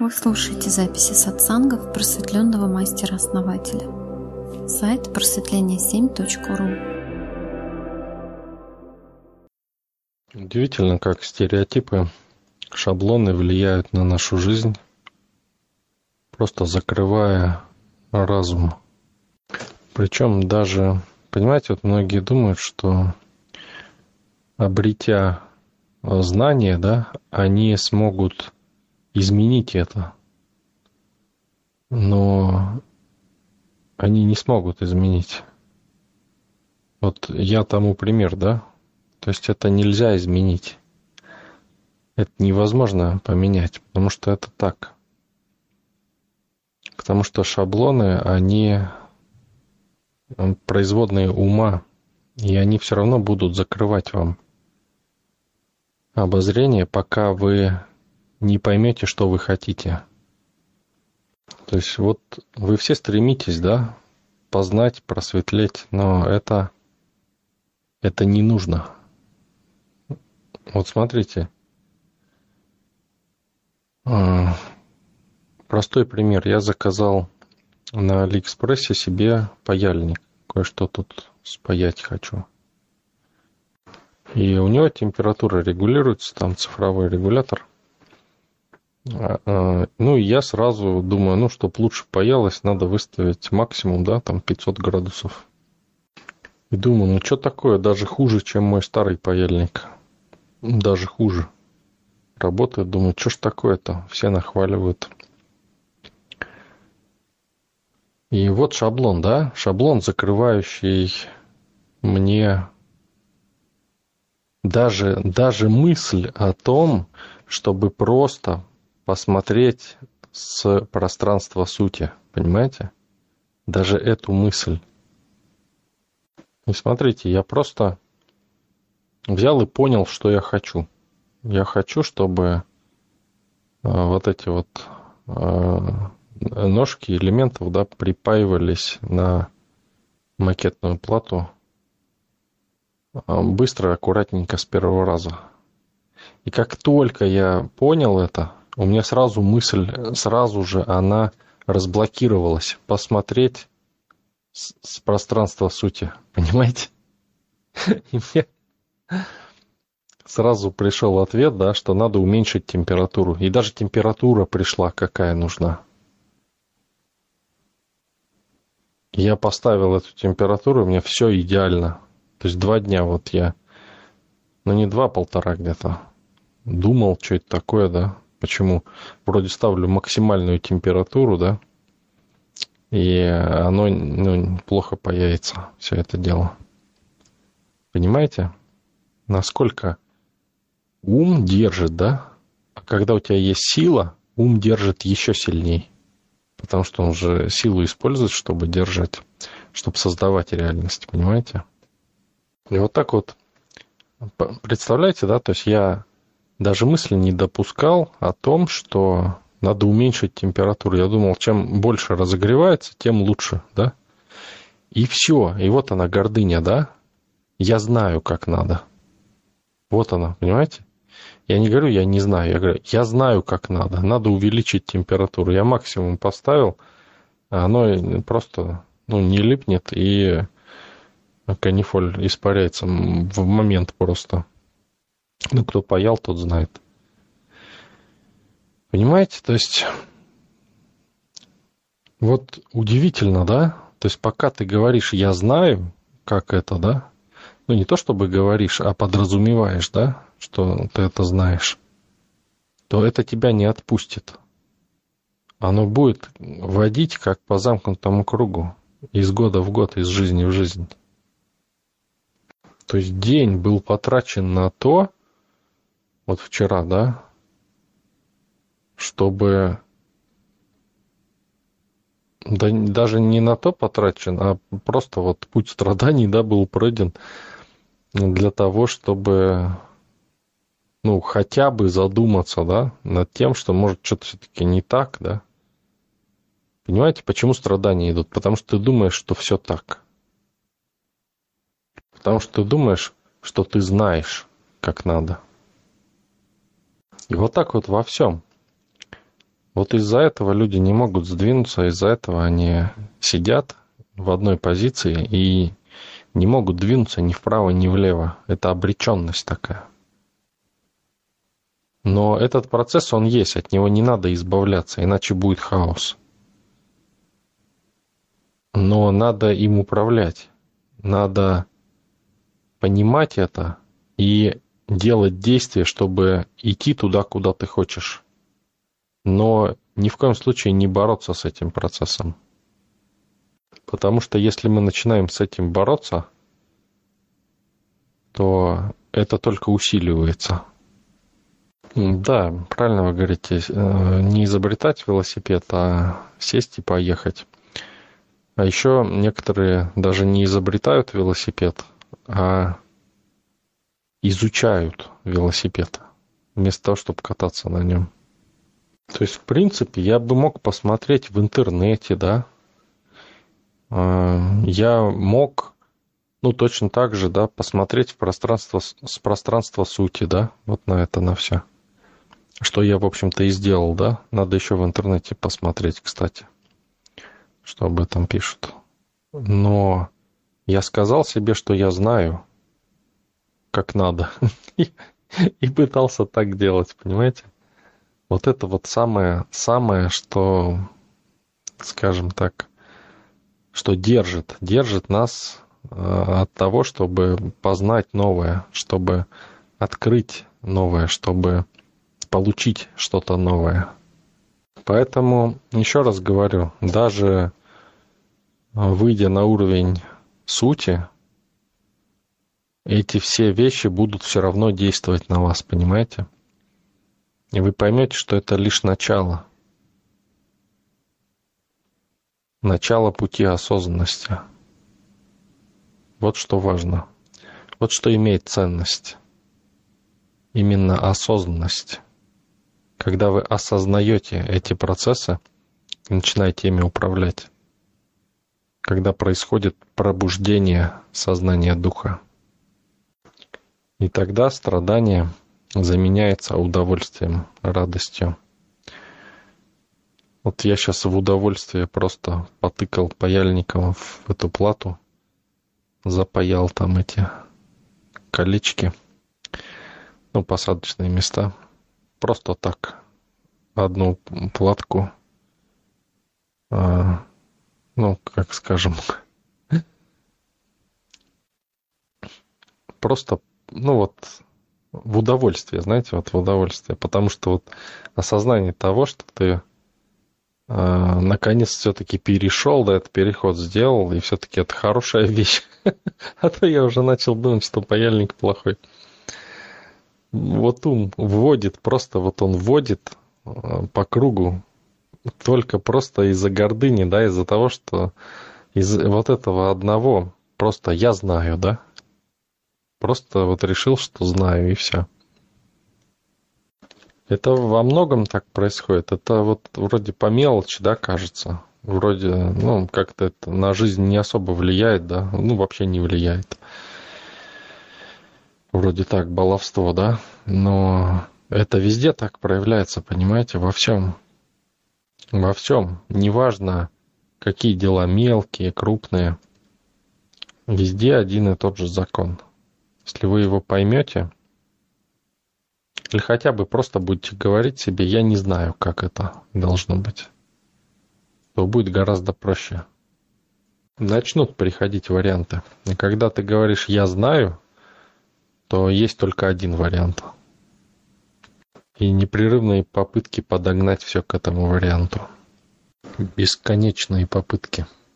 Вы слушаете записи сатсангов просветленного мастера-основателя. Сайт просветление7.ру Удивительно, как стереотипы, шаблоны влияют на нашу жизнь, просто закрывая разум. Причем даже, понимаете, вот многие думают, что обретя знания, да, они смогут изменить это. Но они не смогут изменить. Вот я тому пример, да? То есть это нельзя изменить. Это невозможно поменять, потому что это так. Потому что шаблоны, они производные ума, и они все равно будут закрывать вам обозрение, пока вы не поймете, что вы хотите. То есть вот вы все стремитесь, да, познать, просветлеть, но это, это не нужно. Вот смотрите. А, простой пример. Я заказал на Алиэкспрессе себе паяльник. Кое-что тут спаять хочу. И у него температура регулируется, там цифровой регулятор. А, а, ну, и я сразу думаю, ну, чтобы лучше паялось, надо выставить максимум, да, там 500 градусов. И думаю, ну, что такое, даже хуже, чем мой старый паяльник. Даже хуже. Работает, думаю, что ж такое-то, все нахваливают. И вот шаблон, да, шаблон, закрывающий мне даже, даже мысль о том, чтобы просто посмотреть с пространства сути, понимаете? Даже эту мысль. И смотрите, я просто взял и понял, что я хочу. Я хочу, чтобы э, вот эти вот э, ножки элементов да, припаивались на макетную плату э, быстро, аккуратненько с первого раза. И как только я понял это, у меня сразу мысль, сразу же она разблокировалась. Посмотреть с, с пространства сути. Понимаете? И мне сразу пришел ответ, да, что надо уменьшить температуру. И даже температура пришла, какая нужна. Я поставил эту температуру, у меня все идеально. То есть два дня вот я, ну не два, полтора где-то, думал, что это такое, да, Почему? Вроде ставлю максимальную температуру, да, и оно ну, плохо появится, все это дело. Понимаете? Насколько ум держит, да? А когда у тебя есть сила, ум держит еще сильней. Потому что он же силу использует, чтобы держать, чтобы создавать реальность, понимаете? И вот так вот, представляете, да, то есть я даже мысли не допускал о том, что надо уменьшить температуру. Я думал, чем больше разогревается, тем лучше, да? И все. И вот она, гордыня, да? Я знаю, как надо. Вот она, понимаете? Я не говорю, я не знаю, я говорю, я знаю, как надо. Надо увеличить температуру. Я максимум поставил, оно просто ну, не липнет, и канифоль испаряется в момент просто. Ну, кто паял, тот знает. Понимаете, то есть вот удивительно, да? То есть пока ты говоришь «я знаю», как это, да? Ну, не то чтобы говоришь, а подразумеваешь, да, что ты это знаешь, то это тебя не отпустит. Оно будет водить как по замкнутому кругу, из года в год, из жизни в жизнь. То есть день был потрачен на то, вот вчера, да, чтобы да, даже не на то потрачен, а просто вот путь страданий, да, был пройден для того, чтобы, ну, хотя бы задуматься, да, над тем, что может что-то все-таки не так, да. Понимаете, почему страдания идут? Потому что ты думаешь, что все так. Потому что ты думаешь, что ты знаешь, как надо. И вот так вот во всем. Вот из-за этого люди не могут сдвинуться, из-за этого они сидят в одной позиции и не могут двинуться ни вправо, ни влево. Это обреченность такая. Но этот процесс, он есть, от него не надо избавляться, иначе будет хаос. Но надо им управлять. Надо понимать это и делать действия, чтобы идти туда, куда ты хочешь. Но ни в коем случае не бороться с этим процессом. Потому что если мы начинаем с этим бороться, то это только усиливается. Да, правильно вы говорите, э, не изобретать велосипед, а сесть и поехать. А еще некоторые даже не изобретают велосипед, а изучают велосипед вместо того, чтобы кататься на нем. То есть, в принципе, я бы мог посмотреть в интернете, да. А, я мог, ну, точно так же, да, посмотреть в пространство, с пространства сути, да, вот на это, на все. Что я, в общем-то, и сделал, да. Надо еще в интернете посмотреть, кстати, что об этом пишут. Но я сказал себе, что я знаю, как надо. И пытался так делать, понимаете? Вот это вот самое, самое, что, скажем так, что держит, держит нас э, от того, чтобы познать новое, чтобы открыть новое, чтобы получить что-то новое. Поэтому, еще раз говорю, даже выйдя на уровень сути, эти все вещи будут все равно действовать на вас, понимаете? И вы поймете, что это лишь начало. Начало пути осознанности. Вот что важно. Вот что имеет ценность. Именно осознанность. Когда вы осознаете эти процессы и начинаете ими управлять. Когда происходит пробуждение сознания духа. И тогда страдание заменяется удовольствием, радостью. Вот я сейчас в удовольствие просто потыкал паяльником в эту плату, запаял там эти колечки, ну, посадочные места. Просто так, одну платку, а, ну, как скажем, просто ну вот, в удовольствие, знаете, вот в удовольствие. Потому что вот осознание того, что ты э, наконец все-таки перешел, да, этот переход сделал, и все-таки это хорошая вещь. а то я уже начал думать, что паяльник плохой. Вот ум вводит, просто вот он вводит э, по кругу только просто из-за гордыни, да, из-за того, что из вот этого одного просто я знаю, да, Просто вот решил, что знаю, и все. Это во многом так происходит. Это вот вроде по мелочи, да, кажется. Вроде, ну, как-то это на жизнь не особо влияет, да. Ну, вообще не влияет. Вроде так, баловство, да. Но это везде так проявляется, понимаете, во всем. Во всем. Неважно, какие дела мелкие, крупные. Везде один и тот же закон. Если вы его поймете, или хотя бы просто будете говорить себе, я не знаю, как это должно быть, то будет гораздо проще. Начнут приходить варианты. И когда ты говоришь «я знаю», то есть только один вариант. И непрерывные попытки подогнать все к этому варианту. Бесконечные попытки.